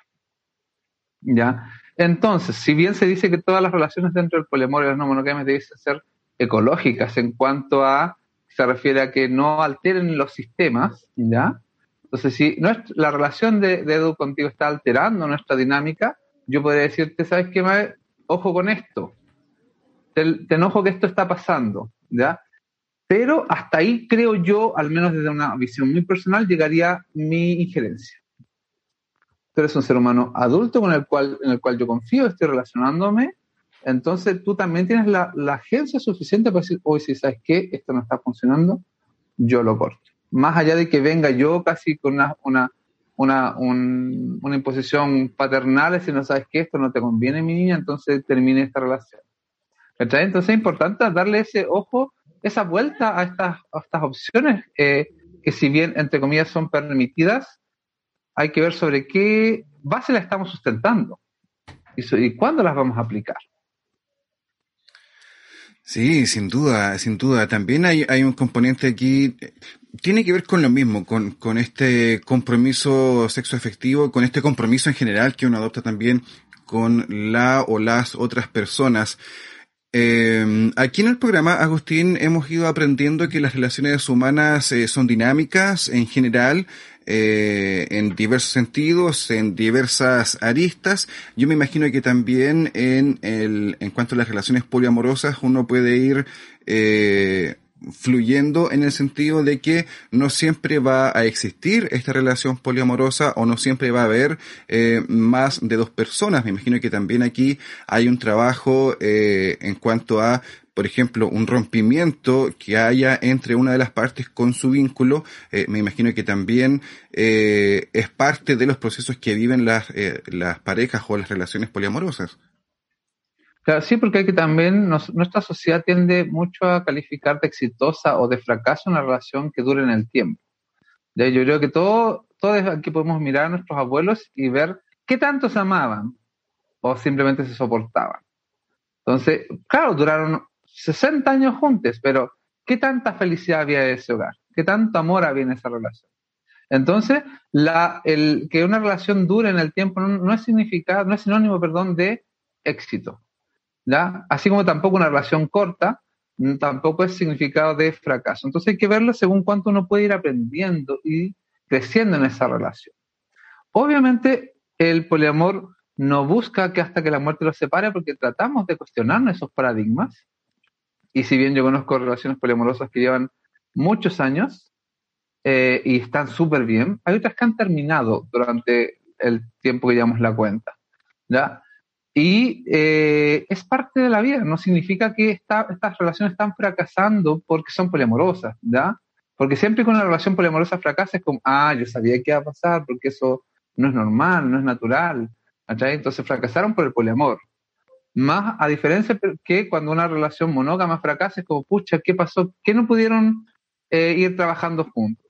¿Ya? Entonces, si bien se dice que todas las relaciones dentro del poliamor y las no monogamias deben ser ecológicas en cuanto a, se refiere a que no alteren los sistemas, ¿ya? Entonces, si la relación de, Edu contigo está alterando nuestra dinámica, yo podría decirte, ¿sabes qué? Ojo con esto. Te, te enojo que esto está pasando, ¿ya? Pero hasta ahí creo yo, al menos desde una visión muy personal, llegaría mi injerencia tú eres un ser humano adulto con el cual, en el cual yo confío, estoy relacionándome, entonces tú también tienes la, agencia suficiente para decir, hoy si sabes que esto no está funcionando, yo lo corto. Más allá de que venga yo casi con una, una, una, una imposición paternal, si no sabes que esto no te conviene, mi niña, entonces termine esta relación. Entonces es importante darle ese ojo, esa vuelta a estas, a estas opciones eh, que si bien, entre comillas, son permitidas, hay que ver sobre qué base la estamos sustentando y, cuándo las vamos a aplicar. Sí, sin duda, sin duda. También hay, hay un componente aquí, tiene que ver con lo mismo, con, con este compromiso sexo efectivo, con este compromiso en general que uno adopta también con la o las otras personas. Eh, aquí en el programa, Agustín, hemos ido aprendiendo que las relaciones humanas eh, son dinámicas en general, eh, en diversos sentidos, en diversas aristas. Yo me imagino que también en, el, en cuanto a las relaciones poliamorosas uno puede ir eh, fluyendo en el sentido de que no siempre va a existir esta relación poliamorosa o no siempre va a haber eh, más de dos personas. Me imagino que también aquí hay un trabajo en cuanto a por ejemplo, un rompimiento que haya entre una de las partes con su vínculo, eh, me imagino que también eh, es parte de los procesos que viven las, eh, parejas o las relaciones poliamorosas. Claro, sí, porque hay que también nuestra sociedad tiende mucho a calificar de exitosa o de fracaso una relación que dure en el tiempo. Yo creo que todo, todos aquí podemos mirar a nuestros abuelos y ver qué tanto se amaban o simplemente se soportaban. Entonces, claro, duraron 60 años juntos, pero ¿qué tanta felicidad había en ese hogar? ¿Qué tanto amor había en esa relación? Entonces, que una relación dure en el tiempo no, es significado, no es sinónimo, perdón, de éxito. Así como tampoco una relación corta, mm, tampoco es significado de fracaso. Entonces hay que verlo según cuánto uno puede ir aprendiendo y creciendo en esa relación. Obviamente, el poliamor no busca que hasta que la muerte los separe, porque tratamos de cuestionar esos paradigmas y si bien yo conozco relaciones poliamorosas que llevan muchos años eh, y están súper bien, hay otras que han terminado durante el tiempo que llevamos la cuenta. ¿ya? Y eh, es parte de la vida, no significa que estas relaciones están fracasando porque son poliamorosas, ¿ya? Porque siempre que una relación poliamorosa fracasa es como, ah, yo sabía que iba a pasar, porque eso no es normal, no es natural. Entonces fracasaron por el poliamor. Más a diferencia que cuando una relación monógama fracasa, es como, pucha, ¿qué pasó? ¿Qué no pudieron eh, ir trabajando juntos?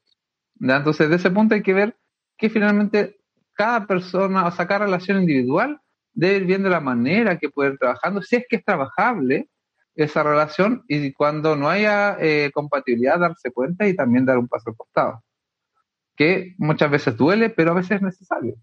Entonces, de ese punto hay que ver que finalmente cada persona, o sea, cada relación individual debe ir viendo la manera que puede ir trabajando, si es que es trabajable esa relación y cuando no haya eh, compatibilidad, darse cuenta y también dar un paso al costado, que muchas veces duele, pero a veces es necesario.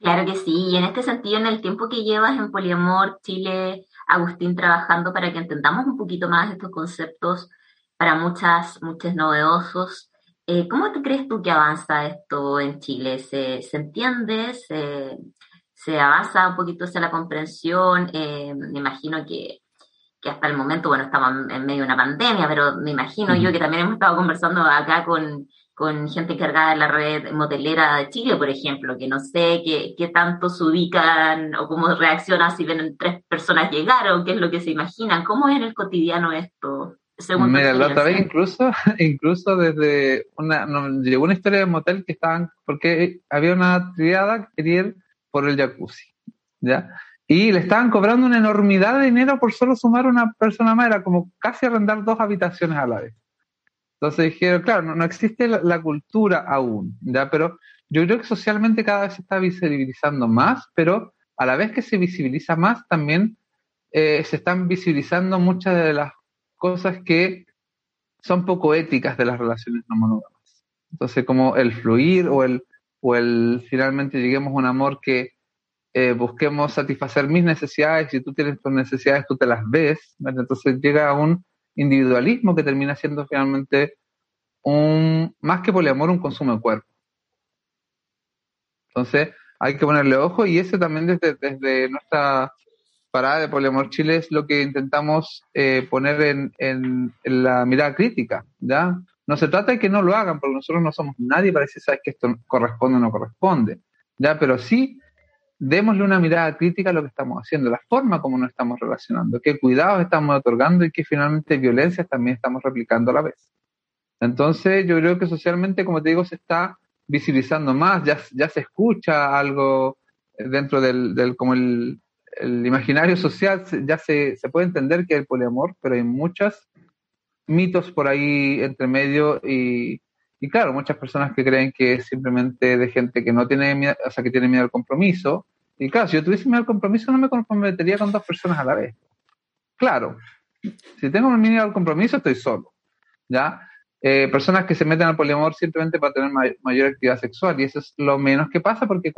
Claro que sí, y en este sentido, en el tiempo que llevas en Poliamor Chile, Agustín, trabajando para que entendamos un poquito más estos conceptos para muchas, muchos novedosos, eh, ¿cómo te crees tú que avanza esto en Chile? ¿Se, se entiende? ¿Se, ¿Se, avanza un poquito hacia la comprensión? Eh, me imagino que, que, hasta el momento, bueno, estamos en medio de una pandemia, pero me imagino yo que también hemos estado conversando acá con con gente encargada de la red motelera de Chile, por ejemplo, que no sé qué, qué tanto se ubican o cómo reaccionan si ven tres personas llegar o qué es lo que se imaginan. ¿Cómo es en el cotidiano esto? Mira, la otra vez incluso, incluso desde una, llegó una historia de motel que estaban, porque había una triada que quería ir por el jacuzzi, ¿ya? Y le estaban cobrando una enormidad de dinero por solo sumar una persona más, era como casi arrendar dos habitaciones a la vez. Entonces dijeron, claro, no, existe la, cultura aún, ¿ya? Pero yo creo que socialmente cada vez se está visibilizando más, pero a la vez que se visibiliza más, también eh, se están visibilizando muchas de las cosas que son poco éticas de las relaciones no monógamas. Entonces, como el fluir o el, o el finalmente lleguemos a un amor que eh, busquemos satisfacer mis necesidades, y tú tienes tus necesidades, tú te las ves, entonces llega a un individualismo que termina siendo finalmente un, más que poliamor, un consumo de cuerpo. Entonces, hay que ponerle ojo y ese también desde, desde nuestra parada de Poliamor Chile es lo que intentamos eh, poner en, en, la mirada crítica, ¿ya? No se trata de que no lo hagan, porque nosotros no somos nadie para decir, sabes que esto corresponde o no corresponde, ¿ya? Pero sí, démosle una mirada crítica a lo que estamos haciendo, la forma como nos estamos relacionando, qué cuidados estamos otorgando y qué finalmente violencias también estamos replicando a la vez. Entonces, yo creo que socialmente, como te digo, se está visibilizando más, ya, se escucha algo dentro del, del como el, imaginario social ya se, se puede entender que hay poliamor, pero hay muchos mitos por ahí entre medio y, y claro, muchas personas que creen que es simplemente de gente que no tiene miedo, o sea, que tiene miedo al compromiso. Y claro, si yo tuviese miedo al compromiso, no me comprometería con dos personas a la vez. Claro, si tengo miedo al compromiso, estoy solo. ¿Ya? Eh, personas que se meten al poliamor simplemente para tener mayor actividad sexual. Y eso es lo menos que pasa porque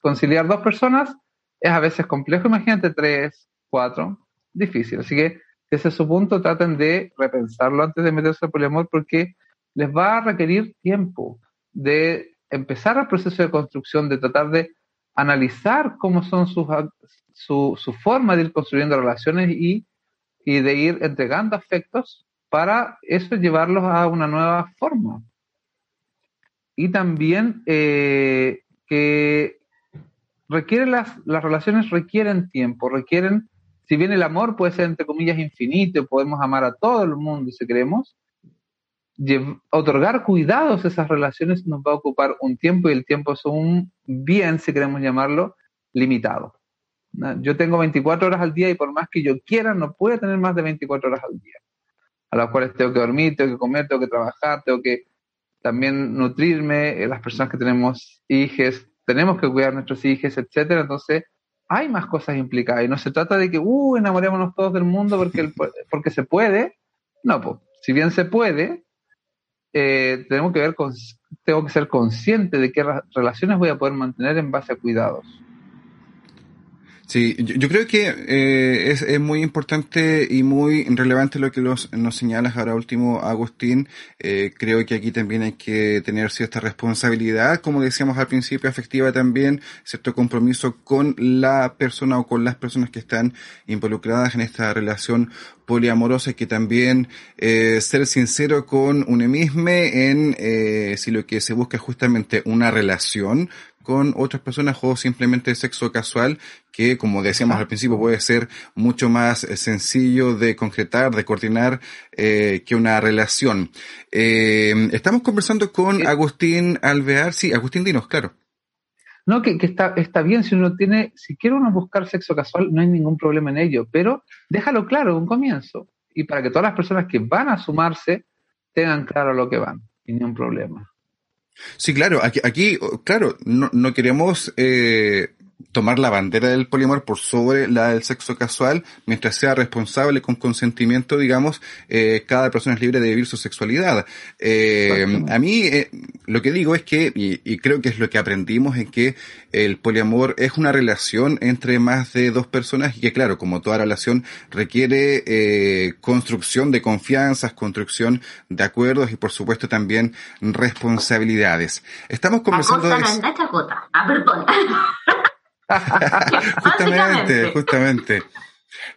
conciliar dos personas es a veces complejo. Imagínate tres, cuatro, difícil. Así que desde su punto traten de repensarlo antes de meterse al poliamor porque les va a requerir tiempo de empezar el proceso de construcción, de tratar de analizar cómo son sus, su, su forma de ir construyendo relaciones y, y de ir entregando afectos para eso llevarlos a una nueva forma. Y también eh, que requiere las, las relaciones requieren tiempo, requieren, si bien el amor puede ser entre comillas infinito, podemos amar a todo el mundo si queremos, otorgar cuidados a esas relaciones nos va a ocupar un tiempo y el tiempo es un bien, si queremos llamarlo, limitado. Yo tengo 24 horas al día y por más que yo quiera, no puedo tener más de 24 horas al día, a las cuales tengo que dormir, tengo que comer, tengo que trabajar, tengo que también nutrirme, eh, las personas que tenemos hijos, tenemos que cuidar a nuestros hijos, etcétera. Entonces, hay más cosas implicadas y no se trata de que, uh, enamorémonos todos del mundo porque, porque se puede. No, pues, si bien se puede, eh, tenemos que ver, con, tengo que ser consciente de qué relaciones voy a poder mantener en base a cuidados. Sí, yo, creo que eh, es, es, muy importante y muy relevante lo que los, nos señalas ahora último, Agustín. Eh, creo que aquí también hay que tener cierta responsabilidad, como decíamos al principio, afectiva también, cierto compromiso con la persona o con las personas que están involucradas en esta relación poliamorosa y que también eh, ser sincero con uno mismo en eh, si lo que se busca es justamente una relación con otras personas o simplemente sexo casual que como decíamos al principio puede ser mucho más eh, sencillo de concretar, de coordinar eh, que una relación. Eh, estamos conversando con Agustín Alvear, sí, Agustín Dinos, claro. No, que, que, está, está bien si uno tiene, si quiere uno buscar sexo casual, no hay ningún problema en ello, pero déjalo claro un comienzo. Y para que todas las personas que van a sumarse tengan claro lo que van, y ni un problema. Sí, claro, aquí, aquí claro, no, no queremos eh, tomar la bandera del poliamor por sobre la del sexo casual, mientras sea responsable con consentimiento, digamos, eh, cada persona es libre de vivir su sexualidad. Eh, a mí eh, lo que digo es que, y, y, creo que es lo que aprendimos, es que el poliamor es una relación entre más de dos personas y que claro, como toda relación requiere eh, construcción de confianzas, construcción de acuerdos y por supuesto también responsabilidades. Estamos conversando... La Ah, perdón. justamente, justamente.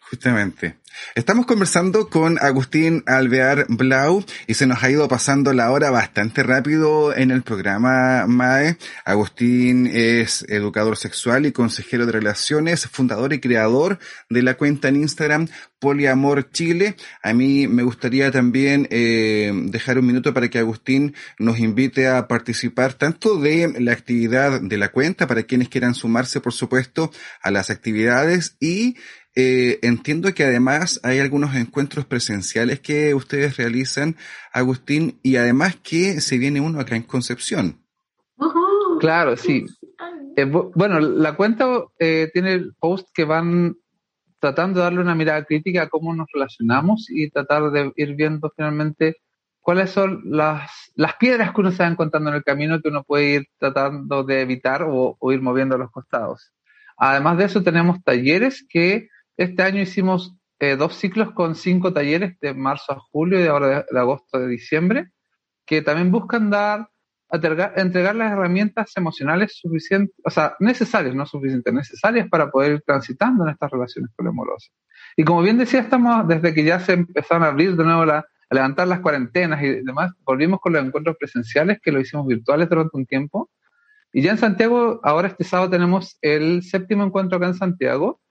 Justamente. Estamos conversando con Agustín Alvear Blau y se nos ha ido pasando la hora bastante rápido en el programa MAE. Agustín es educador sexual y consejero de relaciones, fundador y creador de la cuenta en Instagram Poliamor Chile. A mí me gustaría también eh, dejar un minuto para que Agustín nos invite a participar tanto de la actividad de la cuenta para quienes quieran sumarse, por supuesto, a las actividades y eh, entiendo que además hay algunos encuentros presenciales que ustedes realizan, Agustín, y además que se viene uno acá en Concepción. Claro, sí. Eh, bueno, la cuenta eh, tiene posts que van tratando de darle una mirada crítica a cómo nos relacionamos y tratar de ir viendo finalmente cuáles son las, las piedras que uno se va encontrando en el camino que uno puede ir tratando de evitar o, o ir moviendo a los costados. Además de eso, tenemos talleres que este año hicimos eh, dos ciclos con cinco talleres de marzo a julio y ahora de, agosto a diciembre, que también buscan dar, entregar, las herramientas emocionales suficientes, o sea, necesarias, no suficientes, necesarias para poder ir transitando en estas relaciones poliamorosas. Y como bien decía, estamos desde que ya se empezaron a abrir de nuevo a levantar las cuarentenas y demás, volvimos con los encuentros presenciales que lo hicimos virtuales durante un tiempo. Y ya en Santiago, ahora este sábado tenemos el séptimo encuentro acá en Santiago,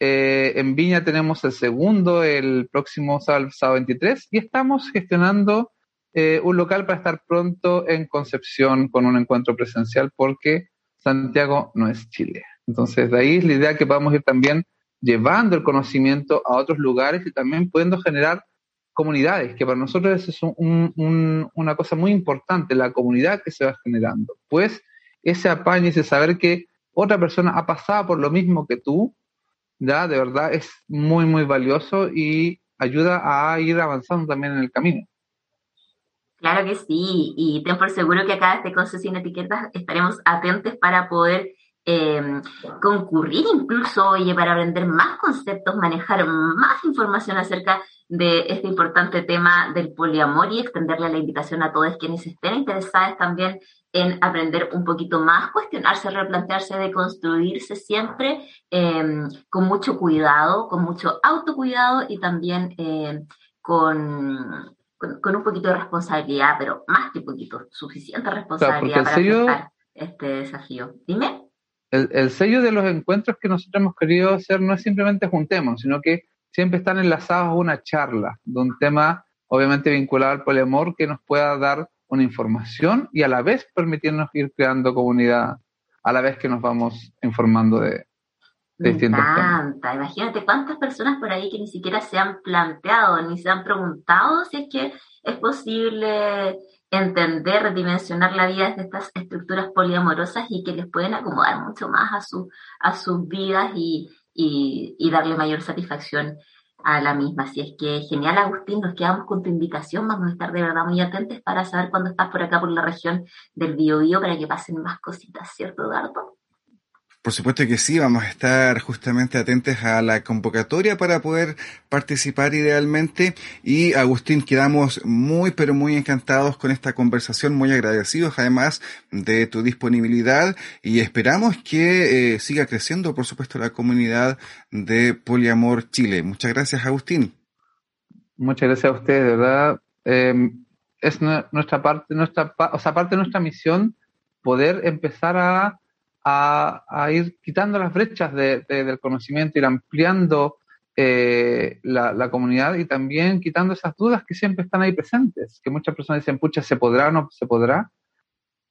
eh, en Viña tenemos el segundo el próximo sábado, 23 y estamos gestionando eh, un local para estar pronto en Concepción con un encuentro presencial porque Santiago no es Chile. Entonces, de ahí es la idea que podamos ir también llevando el conocimiento a otros lugares y también pudiendo generar comunidades, que para nosotros es una cosa muy importante, la comunidad que se va generando. Pues ese apaño, ese saber que otra persona ha pasado por lo mismo que tú, ya de verdad es muy, muy valioso y ayuda a ir avanzando también en el camino. Claro que sí, y ten por seguro que acá desde Conce Sin Etiquetas estaremos atentos para poder em, concurrir incluso, oye, para aprender más conceptos, manejar más información acerca de este importante tema del poliamor y extenderle la invitación a todos quienes estén interesados también en aprender un poquito más, cuestionarse, replantearse, de construirse siempre em, con mucho cuidado, con mucho autocuidado y también em, con, con, un poquito de responsabilidad, pero más que poquito, suficiente responsabilidad para afrontar este desafío. Dime. El, el, sello de los encuentros que nosotros hemos querido hacer no es simplemente juntemos, sino que siempre están enlazados a una charla de un tema obviamente vinculado al poliamor que nos pueda dar una información y a la vez permitirnos ir creando comunidad a la vez que nos vamos informando de, de distintos encanta. Imagínate cuántas personas por ahí que ni siquiera se han planteado ni se han preguntado si es que es posible entender, dimensionar la vida desde estas estructuras poliamorosas y que les pueden acomodar mucho más a, su, a sus vidas y, y, y darle mayor satisfacción a la misma. Así es que genial, Agustín, nos quedamos con tu invitación. Vamos a estar de verdad muy atentos para saber cuándo estás por acá, por la región del Biobío, para que pasen más cositas, ¿cierto, Eduardo? Por supuesto que sí, vamos a estar justamente atentos a la convocatoria para poder participar idealmente. Y Agustín, quedamos muy, pero muy encantados con esta conversación, muy agradecidos además de tu disponibilidad y esperamos que eh, siga creciendo, por supuesto, la comunidad de Poliamor Chile. Muchas gracias, Agustín. Muchas gracias a ustedes, de verdad. Em, es nuestra parte, nuestra, o sea, parte de nuestra misión poder empezar a a, ir quitando las brechas del conocimiento, ir ampliando eh, la, comunidad y también quitando esas dudas que siempre están ahí presentes, que muchas personas dicen, pucha, ¿se podrá o no se podrá?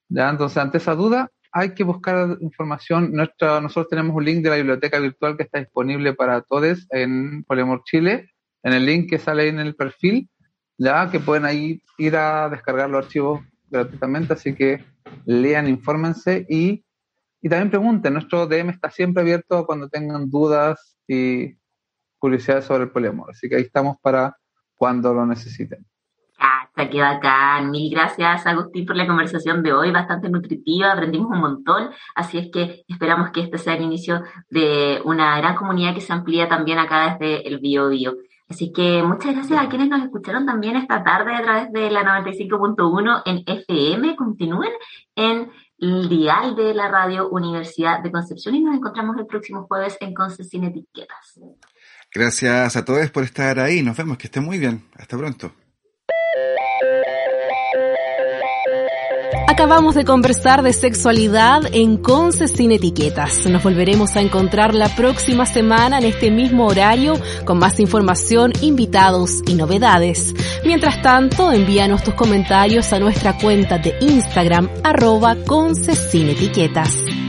¿Ya? Entonces, ante esa duda, hay que buscar información. Nuestra, nosotros tenemos un link de la biblioteca virtual que está disponible para todos en Poliamor Chile, en el link que sale ahí en el perfil, ya que pueden ahí ir a descargar los archivos gratuitamente, así que lean, infórmense y y también pregunten, nuestro DM está siempre abierto cuando tengan dudas y curiosidades sobre el poliamor. Así que ahí estamos para cuando lo necesiten. Ah, qué bacán. Mil gracias, Agustín, por la conversación de hoy, bastante nutritiva, aprendimos un montón, así es que esperamos que este sea el inicio de una gran comunidad que se amplía también acá desde el Bio Bio. Así que muchas gracias a quienes nos escucharon también esta tarde a través de la 95.1 en FM. Continúen en dial de la radio Universidad de Concepción y nos encontramos el próximo jueves en Conce Sin Etiquetas. Gracias a todos por estar ahí. Nos vemos, que estén muy bien. Hasta pronto. Acabamos de conversar de sexualidad en Conce sin etiquetas. Nos volveremos a encontrar la próxima semana en este mismo horario con más información, invitados y novedades. Mientras tanto, envíanos tus comentarios a nuestra cuenta de Instagram arroba Conce sin etiquetas.